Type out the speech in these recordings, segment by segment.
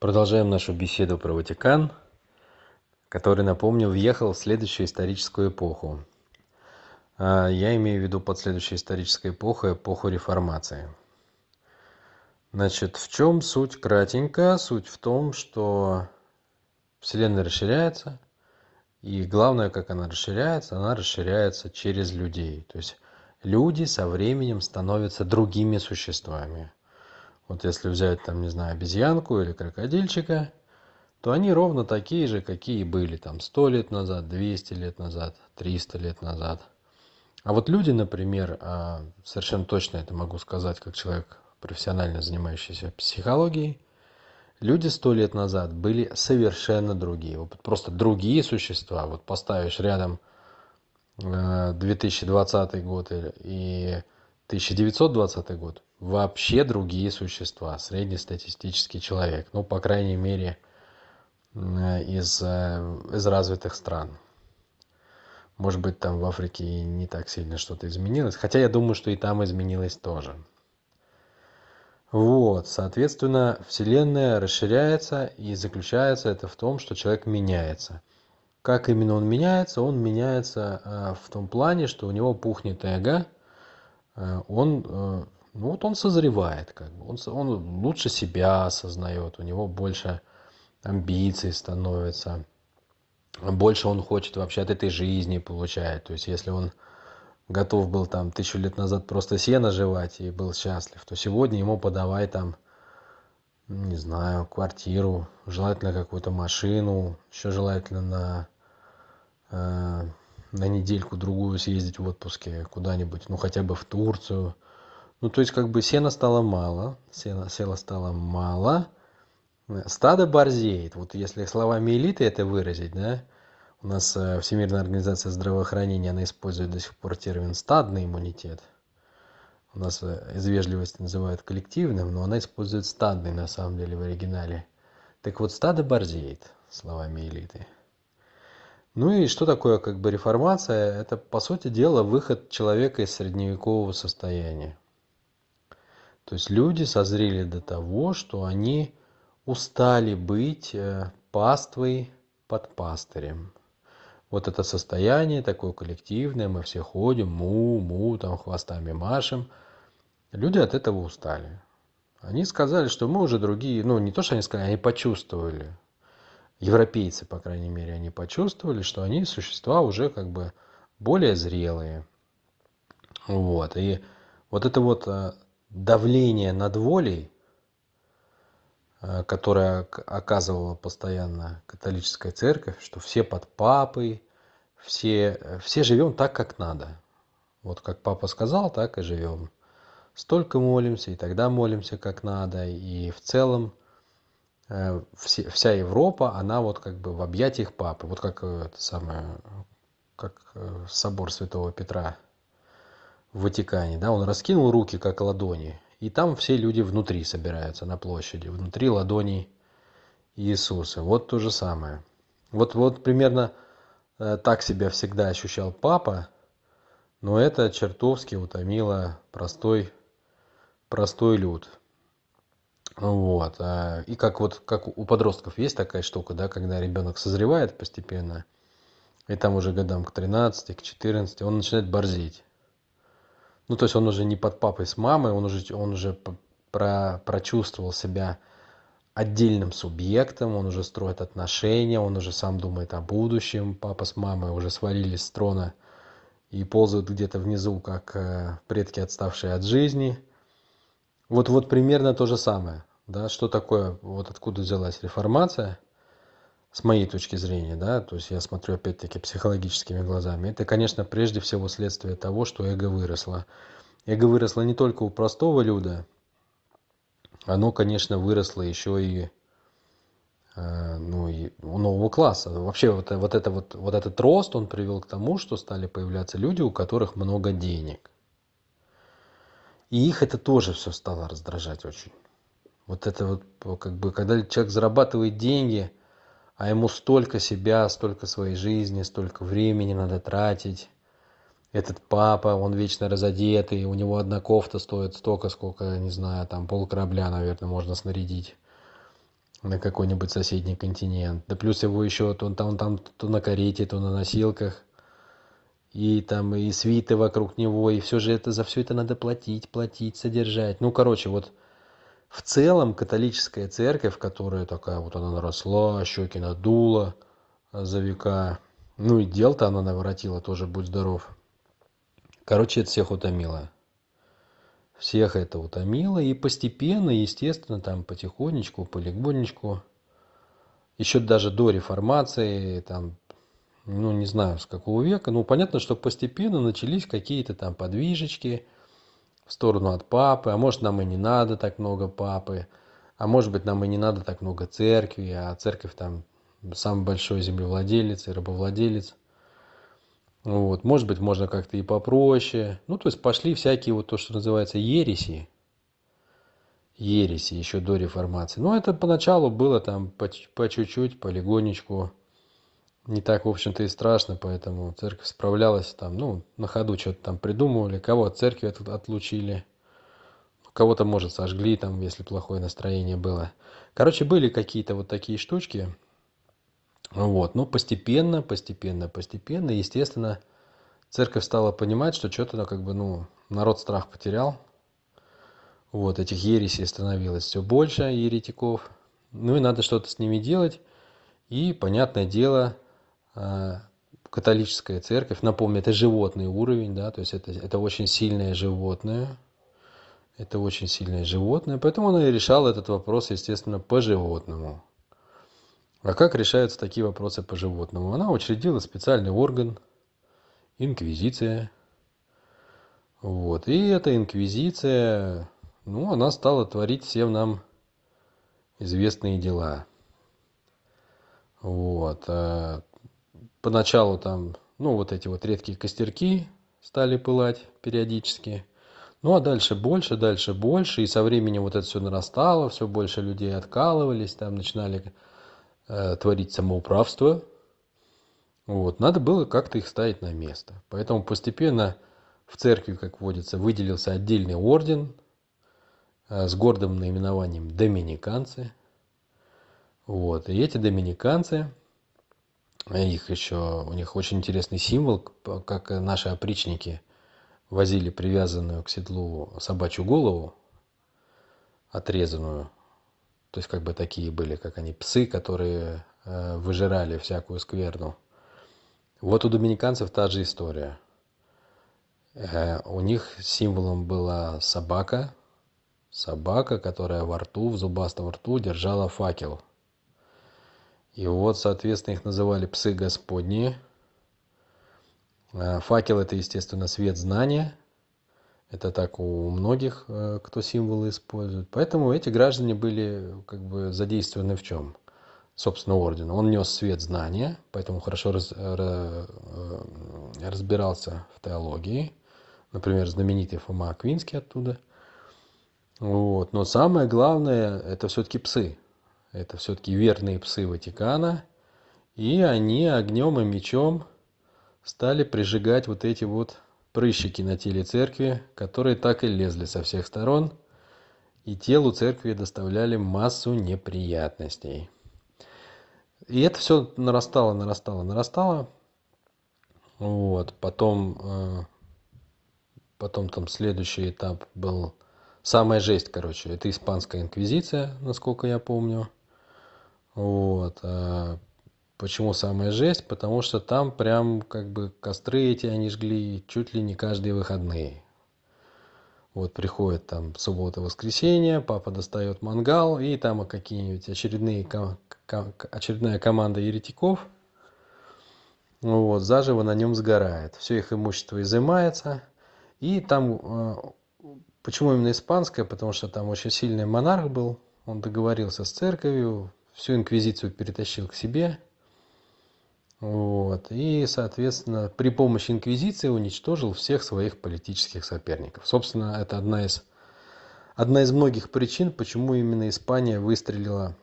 Продолжаем нашу беседу про Ватикан, который, напомню, въехал в следующую историческую эпоху. А, я имею в виду под следующей исторической эпохой эпоху реформации. Значит, в чем суть кратенько? Суть в том, что Вселенная расширяется, и главное, как она расширяется, она расширяется через людей. То есть люди со временем становятся другими существами. Вот если взять там, не знаю, обезьянку или крокодильчика, то они ровно такие же, какие были там 100 лет назад, 200 лет назад, 300 лет назад. А вот люди, например, а, совершенно точно это могу сказать, как человек, профессионально занимающийся психологией, люди сто лет назад были совершенно другие. Вот просто другие существа. Вот поставишь рядом 2020 э, год и 1920 год вообще другие существа, среднестатистический человек, ну, по крайней мере, из, э, из развитых стран. Может быть, там в Африке не так сильно что-то изменилось, хотя я думаю, что и там изменилось тоже. Вот, соответственно, Вселенная расширяется и заключается это в том, что человек меняется. Как именно он меняется? Он меняется э, в том плане, что у него пухнет эго, э, он ну вот он созревает, как бы. Он, он лучше себя осознает, у него больше амбиций становится, больше он хочет вообще от этой жизни получать. То есть если он готов был там тысячу лет назад просто сено жевать и был счастлив, то сегодня ему подавай там, не знаю, квартиру, желательно какую-то машину, еще желательно на, э, на недельку другую съездить в отпуске куда-нибудь, ну хотя бы в Турцию – ну, то есть, как бы сена стало мало, сена, села стало мало, стадо борзеет. Вот если словами элиты это выразить, да, у нас э, Всемирная организация здравоохранения, она использует до сих пор термин «стадный иммунитет». У нас э, из вежливости называют коллективным, но она использует стадный на самом деле в оригинале. Так вот, стадо борзеет, словами элиты. Ну и что такое как бы реформация? Это, по сути дела, выход человека из средневекового состояния. То есть люди созрели до того, что они устали быть э, паствой под пастырем. Вот это состояние такое коллективное, мы все ходим, му, му, там хвостами машем. Люди от этого устали. Они сказали, что мы уже другие, ну не то, что они сказали, они почувствовали. Европейцы, по крайней мере, они почувствовали, что они существа уже как бы более зрелые. Вот. И вот это вот э, давление над волей, э, которое оказывала постоянно католическая церковь, что все под папой, все, все живем так, как надо. Вот как папа сказал, так и живем. Столько молимся, и тогда молимся как надо. И в целом э, вся Европа, она вот как бы в объятиях папы. Вот как э, это самое, как собор Святого Петра в Ватикане, да, он раскинул руки, как ладони, и там все люди внутри собираются на площади, внутри ладоней Иисуса. Вот то же самое. Вот, вот примерно э, так себя всегда ощущал папа, но это чертовски утомило простой, простой люд. Вот. А, и как вот как у подростков есть такая штука, да, когда ребенок созревает постепенно, и там уже годам к 13, к 14, он начинает борзеть ну то есть он уже не под папой с мамой он уже он уже про прочувствовал себя отдельным субъектом он уже строит отношения он уже сам думает о будущем папа с мамой уже свалились с трона и ползают где-то внизу как э, предки отставшие от жизни. Вот вот примерно то же самое да что такое вот откуда взялась реформация с моей точки зрения, да, то есть я смотрю опять-таки психологическими глазами, это, конечно, прежде всего следствие того, что эго выросло. Эго выросло не только у простого люда, оно, конечно, выросло еще и, э, ну, и у нового класса. Вообще вот, вот, это вот, вот этот рост, он привел к тому, что стали появляться люди, у которых много денег. И их это тоже все стало раздражать очень. Вот это вот, как бы, когда человек зарабатывает деньги – а ему столько себя, столько своей жизни, столько времени надо тратить. Этот папа, он вечно разодетый, у него одна кофта стоит столько, сколько, не знаю, там пол корабля, наверное, можно снарядить. на какой-нибудь соседний континент. Да плюс его еще то он там, там то на карете, то на носилках. И там и свиты вокруг него, и все же это за все это надо платить, платить, содержать. Ну, короче, вот в целом католическая церковь, которая такая вот она наросла, щеки надула за века, ну и дел-то она наворотила тоже, будь здоров. Короче, это всех утомило. Всех это утомило, и постепенно, естественно, там потихонечку, полигонечку, еще даже до реформации, там, ну, не знаю, с какого века, ну, понятно, что постепенно начались какие-то там подвижечки – в сторону от папы, а может нам и не надо так много папы, а может быть нам и не надо так много церкви, а церковь там самый большой землевладелец и рабовладелец. Вот. Может быть, можно как-то и попроще. Ну, то есть пошли всякие вот то, что называется ереси. Ереси еще до реформации. Но это поначалу было там по, по чуть-чуть, полигонечку не так, в общем-то, и страшно, поэтому церковь справлялась там, ну, на ходу что-то там придумывали, кого от церкви от, отлучили, кого-то, может, сожгли там, если плохое настроение было. Короче, были какие-то вот такие штучки, вот, но постепенно, постепенно, постепенно, естественно, церковь стала понимать, что что-то, как бы, ну, народ страх потерял, вот, этих ересей становилось все больше, еретиков, ну и надо что-то с ними делать, и, понятное дело, католическая церковь, напомню, это животный уровень, да, то есть это, это очень сильное животное, это очень сильное животное, поэтому она и решала этот вопрос, естественно, по животному. А как решаются такие вопросы по животному? Она учредила специальный орган, инквизиция. Вот. И эта инквизиция, ну, она стала творить всем нам известные дела. Вот. Поначалу там, ну, вот эти вот редкие костерки стали пылать периодически. Ну, а дальше больше, дальше больше. И со временем вот это все нарастало, все больше людей откалывались, там начинали э, творить самоуправство. Вот, надо было как-то их ставить на место. Поэтому постепенно в церкви, как водится, выделился отдельный орден э, с гордым наименованием доминиканцы. Вот, и эти доминиканцы их еще, у них очень интересный символ, как наши опричники возили привязанную к седлу собачью голову, отрезанную. То есть как бы такие были, как они, псы, которые э, выжирали всякую скверну. Вот у доминиканцев та же история. Э, у них символом была собака, собака, которая во рту, в зубастом рту держала факел – и вот, соответственно, их называли псы Господни. А, факел – это, естественно, свет знания. Это так у многих, э, кто символы использует. Поэтому эти граждане были как бы задействованы в чем? Собственно, орден. Он нес свет знания, поэтому хорошо раз, э, разбирался в теологии. Например, знаменитый Фома Аквинский оттуда. Вот. Но самое главное – это все-таки псы – это все-таки верные псы Ватикана. И они огнем и мечом стали прижигать вот эти вот прыщики на теле церкви, которые так и лезли со всех сторон, и телу церкви доставляли массу неприятностей. И это все нарастало, нарастало, нарастало. Вот, потом, э, потом там следующий этап был самая жесть, короче, это испанская инквизиция, насколько я помню. Вот. А почему самая жесть? Потому что там прям как бы костры эти они жгли чуть ли не каждые выходные. Вот приходит там суббота, воскресенье, папа достает мангал, и там какие-нибудь очередные, очередная команда еретиков, вот, заживо на нем сгорает. Все их имущество изымается. И там, а, почему именно испанское? Потому что там очень сильный монарх был, он договорился с церковью, всю инквизицию перетащил к себе. Вот. И, соответственно, при помощи инквизиции уничтожил всех своих политических соперников. Собственно, это одна из, одна из многих причин, почему именно Испания выстрелила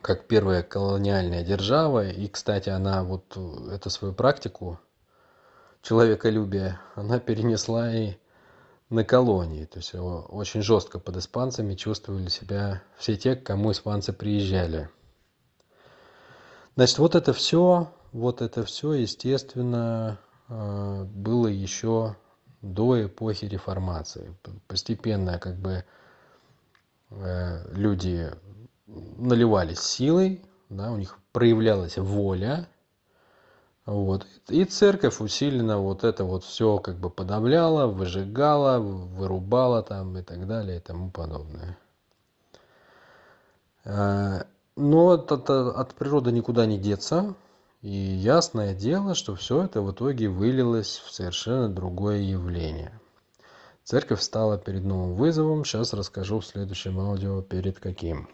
как первая колониальная держава. И, кстати, она вот эту свою практику человеколюбия, она перенесла и на колонии. То есть очень жестко под испанцами чувствовали себя все те, к кому испанцы приезжали. Значит, вот это все, вот это все, естественно, э, было еще до эпохи реформации. Постепенно как бы э, люди наливались силой, да, у них проявлялась воля, вот. И церковь усиленно вот это вот все как бы подавляла, выжигала, вырубала там и так далее и тому подобное. Э, но от, от, от природы никуда не деться. И ясное дело, что все это в итоге вылилось в совершенно другое явление. Церковь стала перед новым вызовом. Сейчас расскажу в следующем аудио перед каким.